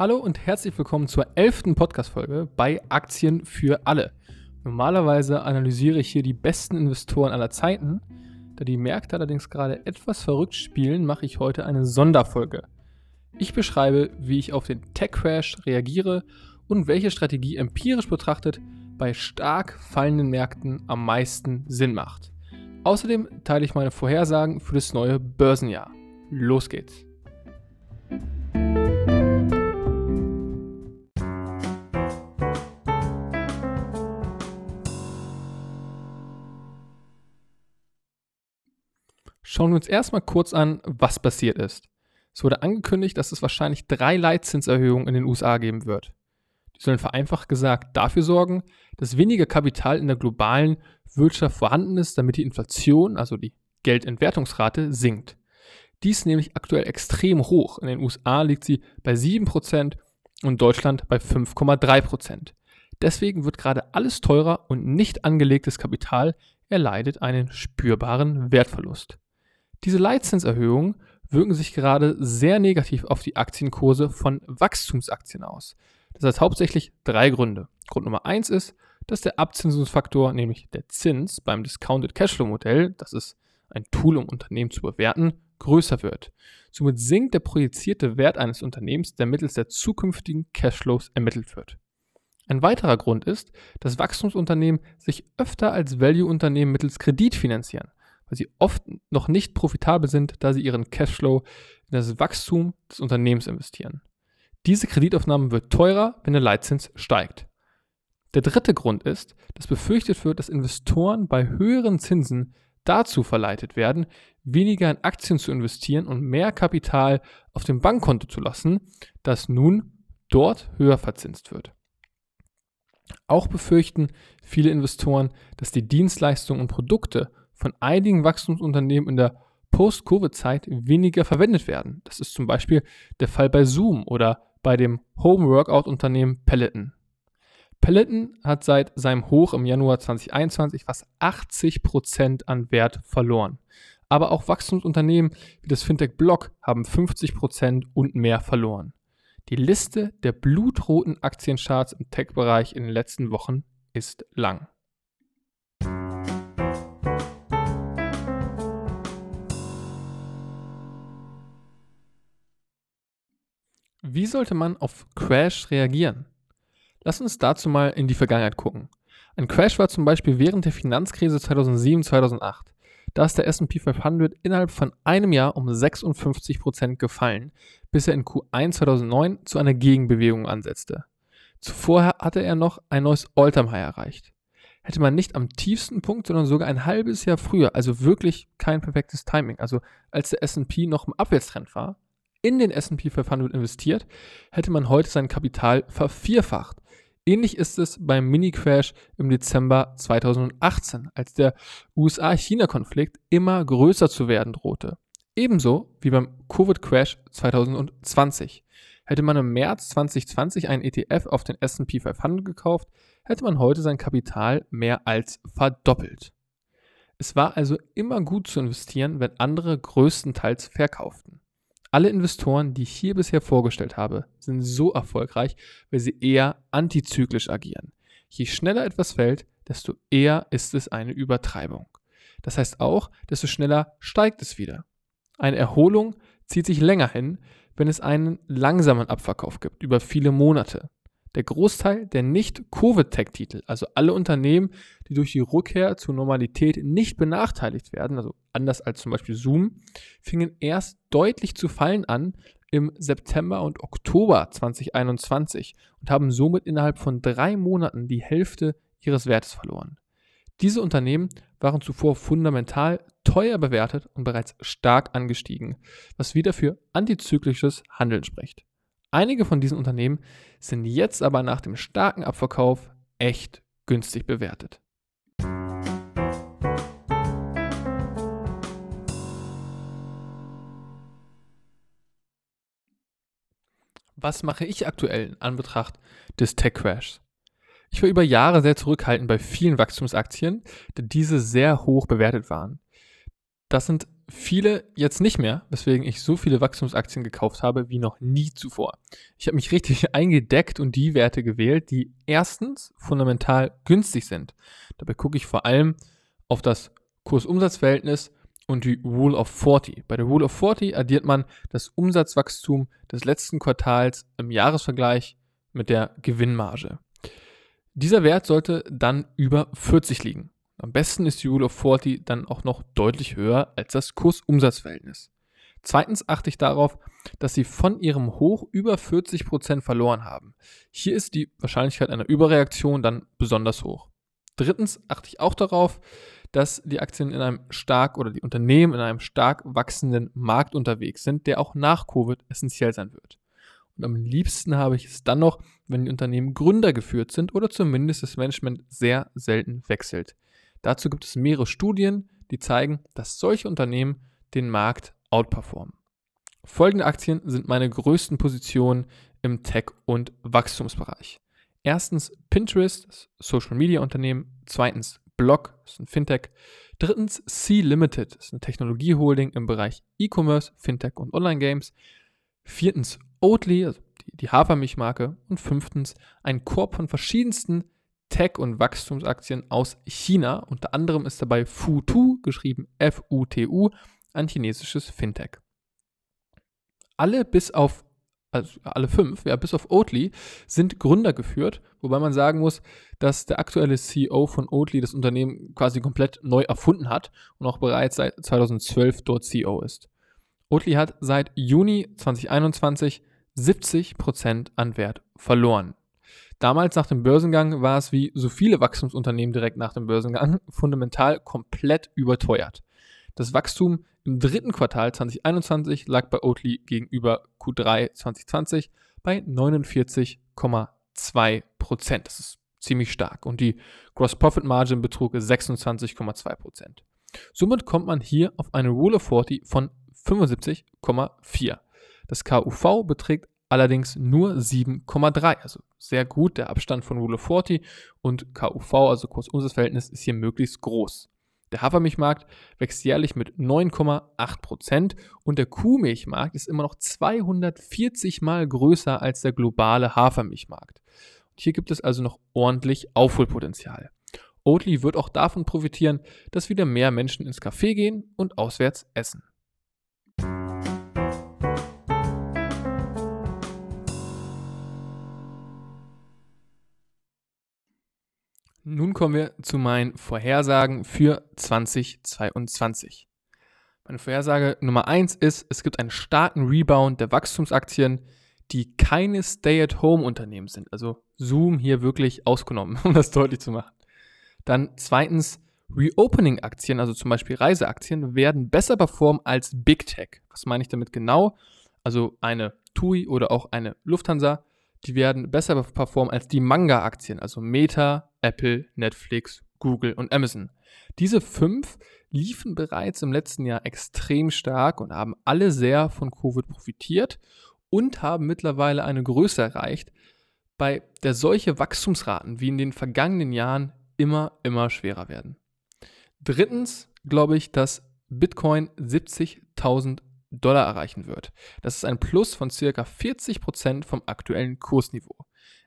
Hallo und herzlich willkommen zur elften Podcast-Folge bei Aktien für alle. Normalerweise analysiere ich hier die besten Investoren aller Zeiten. Da die Märkte allerdings gerade etwas verrückt spielen, mache ich heute eine Sonderfolge. Ich beschreibe, wie ich auf den Tech-Crash reagiere und welche Strategie empirisch betrachtet bei stark fallenden Märkten am meisten Sinn macht. Außerdem teile ich meine Vorhersagen für das neue Börsenjahr. Los geht's! Schauen wir uns erstmal kurz an, was passiert ist. Es wurde angekündigt, dass es wahrscheinlich drei Leitzinserhöhungen in den USA geben wird. Die sollen vereinfacht gesagt dafür sorgen, dass weniger Kapital in der globalen Wirtschaft vorhanden ist, damit die Inflation, also die Geldentwertungsrate, sinkt. Dies ist nämlich aktuell extrem hoch. In den USA liegt sie bei 7% und Deutschland bei 5,3%. Deswegen wird gerade alles teurer und nicht angelegtes Kapital erleidet einen spürbaren Wertverlust. Diese Leitzinserhöhungen wirken sich gerade sehr negativ auf die Aktienkurse von Wachstumsaktien aus. Das hat hauptsächlich drei Gründe. Grund Nummer eins ist, dass der Abzinsungsfaktor, nämlich der Zins beim Discounted Cashflow Modell, das ist ein Tool, um Unternehmen zu bewerten, größer wird. Somit sinkt der projizierte Wert eines Unternehmens, der mittels der zukünftigen Cashflows ermittelt wird. Ein weiterer Grund ist, dass Wachstumsunternehmen sich öfter als Value-Unternehmen mittels Kredit finanzieren weil sie oft noch nicht profitabel sind, da sie ihren Cashflow in das Wachstum des Unternehmens investieren. Diese Kreditaufnahme wird teurer, wenn der Leitzins steigt. Der dritte Grund ist, dass befürchtet wird, dass Investoren bei höheren Zinsen dazu verleitet werden, weniger in Aktien zu investieren und mehr Kapital auf dem Bankkonto zu lassen, das nun dort höher verzinst wird. Auch befürchten viele Investoren, dass die Dienstleistungen und Produkte von einigen Wachstumsunternehmen in der Post-Covid-Zeit weniger verwendet werden. Das ist zum Beispiel der Fall bei Zoom oder bei dem Home-Workout-Unternehmen Peloton. Peloton hat seit seinem Hoch im Januar 2021 fast 80% an Wert verloren. Aber auch Wachstumsunternehmen wie das Fintech Block haben 50% und mehr verloren. Die Liste der blutroten Aktiencharts im Tech-Bereich in den letzten Wochen ist lang. Wie sollte man auf Crash reagieren? Lass uns dazu mal in die Vergangenheit gucken. Ein Crash war zum Beispiel während der Finanzkrise 2007-2008. Da ist der SP 500 innerhalb von einem Jahr um 56% gefallen, bis er in Q1 2009 zu einer Gegenbewegung ansetzte. Zuvor hatte er noch ein neues Alltime High erreicht. Hätte man nicht am tiefsten Punkt, sondern sogar ein halbes Jahr früher, also wirklich kein perfektes Timing, also als der SP noch im Abwärtstrend war, in den SP 500 investiert, hätte man heute sein Kapital vervierfacht. Ähnlich ist es beim Mini-Crash im Dezember 2018, als der USA-China-Konflikt immer größer zu werden drohte. Ebenso wie beim Covid-Crash 2020. Hätte man im März 2020 einen ETF auf den SP 500 gekauft, hätte man heute sein Kapital mehr als verdoppelt. Es war also immer gut zu investieren, wenn andere größtenteils verkauften. Alle Investoren, die ich hier bisher vorgestellt habe, sind so erfolgreich, weil sie eher antizyklisch agieren. Je schneller etwas fällt, desto eher ist es eine Übertreibung. Das heißt auch, desto schneller steigt es wieder. Eine Erholung zieht sich länger hin, wenn es einen langsamen Abverkauf gibt, über viele Monate. Der Großteil der nicht-Covid-Tech-Titel, also alle Unternehmen, die durch die Rückkehr zur Normalität nicht benachteiligt werden, also anders als zum Beispiel Zoom, fingen erst deutlich zu fallen an im September und Oktober 2021 und haben somit innerhalb von drei Monaten die Hälfte ihres Wertes verloren. Diese Unternehmen waren zuvor fundamental teuer bewertet und bereits stark angestiegen, was wieder für antizyklisches Handeln spricht. Einige von diesen Unternehmen sind jetzt aber nach dem starken Abverkauf echt günstig bewertet. Was mache ich aktuell in Anbetracht des Tech-Crashs? Ich war über Jahre sehr zurückhaltend bei vielen Wachstumsaktien, da diese sehr hoch bewertet waren. Das sind viele jetzt nicht mehr, weswegen ich so viele Wachstumsaktien gekauft habe wie noch nie zuvor. Ich habe mich richtig eingedeckt und die Werte gewählt, die erstens fundamental günstig sind. Dabei gucke ich vor allem auf das Kursumsatzverhältnis und die Rule of 40. Bei der Rule of 40 addiert man das Umsatzwachstum des letzten Quartals im Jahresvergleich mit der Gewinnmarge. Dieser Wert sollte dann über 40 liegen. Am besten ist die Rule of 40 dann auch noch deutlich höher als das Kursumsatzverhältnis. Zweitens achte ich darauf, dass sie von ihrem Hoch über 40% verloren haben. Hier ist die Wahrscheinlichkeit einer Überreaktion dann besonders hoch. Drittens achte ich auch darauf, dass die Aktien in einem stark oder die Unternehmen in einem stark wachsenden Markt unterwegs sind, der auch nach Covid essentiell sein wird. Und am liebsten habe ich es dann noch, wenn die Unternehmen Gründer geführt sind oder zumindest das Management sehr selten wechselt. Dazu gibt es mehrere Studien, die zeigen, dass solche Unternehmen den Markt outperformen. Folgende Aktien sind meine größten Positionen im Tech- und Wachstumsbereich. Erstens Pinterest, Social Media Unternehmen. Zweitens Block, das ist ein Fintech. Drittens C Limited, das ist eine Technologieholding im Bereich E-Commerce, Fintech und Online-Games. Viertens Oatly, also die, die Hafermilchmarke. Und fünftens ein Korb von verschiedensten Tech- und Wachstumsaktien aus China. Unter anderem ist dabei Futu, geschrieben F-U-T-U, ein chinesisches Fintech. Alle bis auf, also alle fünf, ja, bis auf Oatly, sind Gründer geführt, wobei man sagen muss, dass der aktuelle CEO von Oatly das Unternehmen quasi komplett neu erfunden hat und auch bereits seit 2012 dort CEO ist. Oatly hat seit Juni 2021 70% an Wert verloren. Damals nach dem Börsengang war es wie so viele Wachstumsunternehmen direkt nach dem Börsengang fundamental komplett überteuert. Das Wachstum im dritten Quartal 2021 lag bei Oatly gegenüber Q3 2020 bei 49,2 Prozent. Das ist ziemlich stark. Und die Gross Profit Margin betrug 26,2 Prozent. Somit kommt man hier auf eine Rule of 40 von 75,4. Das KUV beträgt allerdings nur 7,3. Also sehr gut. Der Abstand von Rule of 40 und KUV, also Kursumsatzverhältnis, ist hier möglichst groß. Der Hafermilchmarkt wächst jährlich mit 9,8% und der Kuhmilchmarkt ist immer noch 240 mal größer als der globale Hafermilchmarkt. Und hier gibt es also noch ordentlich Aufholpotenzial. Oatly wird auch davon profitieren, dass wieder mehr Menschen ins Café gehen und auswärts essen. Nun kommen wir zu meinen Vorhersagen für 2022. Meine Vorhersage Nummer 1 ist, es gibt einen starken Rebound der Wachstumsaktien, die keine Stay-at-Home-Unternehmen sind. Also Zoom hier wirklich ausgenommen, um das deutlich zu machen. Dann zweitens, Reopening-Aktien, also zum Beispiel Reiseaktien, werden besser performen als Big Tech. Was meine ich damit genau? Also eine TUI oder auch eine Lufthansa die werden besser performen als die Manga-Aktien, also Meta, Apple, Netflix, Google und Amazon. Diese fünf liefen bereits im letzten Jahr extrem stark und haben alle sehr von Covid profitiert und haben mittlerweile eine Größe erreicht, bei der solche Wachstumsraten wie in den vergangenen Jahren immer, immer schwerer werden. Drittens glaube ich, dass Bitcoin 70.000 Dollar erreichen wird. Das ist ein Plus von circa 40% vom aktuellen Kursniveau.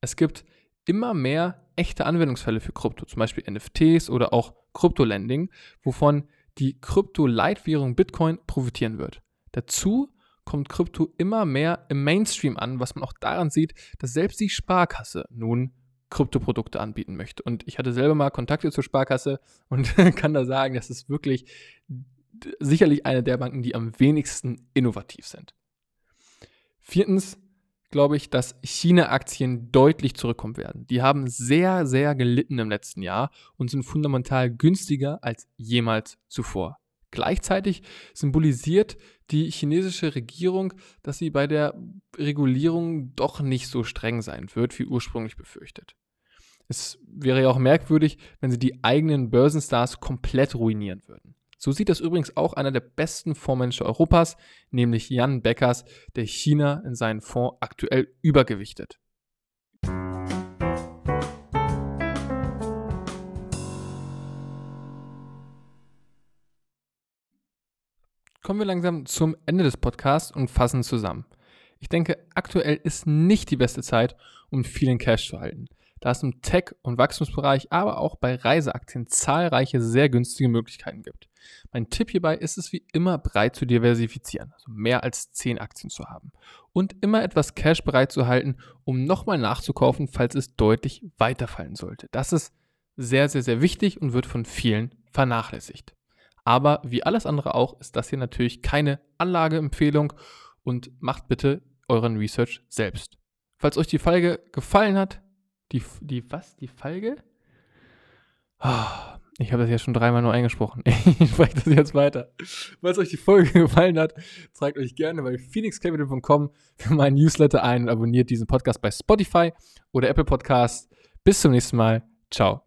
Es gibt immer mehr echte Anwendungsfälle für Krypto, zum Beispiel NFTs oder auch Krypto-Lending, wovon die Krypto-Leitwährung Bitcoin profitieren wird. Dazu kommt Krypto immer mehr im Mainstream an, was man auch daran sieht, dass selbst die Sparkasse nun Kryptoprodukte anbieten möchte. Und ich hatte selber mal Kontakte zur Sparkasse und kann da sagen, das ist wirklich sicherlich eine der Banken, die am wenigsten innovativ sind. Viertens glaube ich, dass China-Aktien deutlich zurückkommen werden. Die haben sehr, sehr gelitten im letzten Jahr und sind fundamental günstiger als jemals zuvor. Gleichzeitig symbolisiert die chinesische Regierung, dass sie bei der Regulierung doch nicht so streng sein wird, wie ursprünglich befürchtet. Es wäre ja auch merkwürdig, wenn sie die eigenen Börsenstars komplett ruinieren würden. So sieht das übrigens auch einer der besten Fondsmanager Europas, nämlich Jan Beckers, der China in seinen Fonds aktuell übergewichtet. Kommen wir langsam zum Ende des Podcasts und fassen zusammen. Ich denke, aktuell ist nicht die beste Zeit, um vielen Cash zu halten, da es im Tech- und Wachstumsbereich, aber auch bei Reiseaktien zahlreiche sehr günstige Möglichkeiten gibt. Mein Tipp hierbei ist es wie immer breit zu diversifizieren, also mehr als 10 Aktien zu haben und immer etwas Cash bereit zu halten, um nochmal nachzukaufen, falls es deutlich weiterfallen sollte. Das ist sehr, sehr, sehr wichtig und wird von vielen vernachlässigt. Aber wie alles andere auch, ist das hier natürlich keine Anlageempfehlung und macht bitte euren Research selbst. Falls euch die Folge gefallen hat, die, die, was? Die Folge? Oh, ich habe das ja schon dreimal nur eingesprochen. Ich spreche das jetzt weiter. Falls euch die Folge gefallen hat, zeigt euch gerne bei phoenixcapital.com für meinen Newsletter ein und abonniert diesen Podcast bei Spotify oder Apple Podcasts. Bis zum nächsten Mal. Ciao.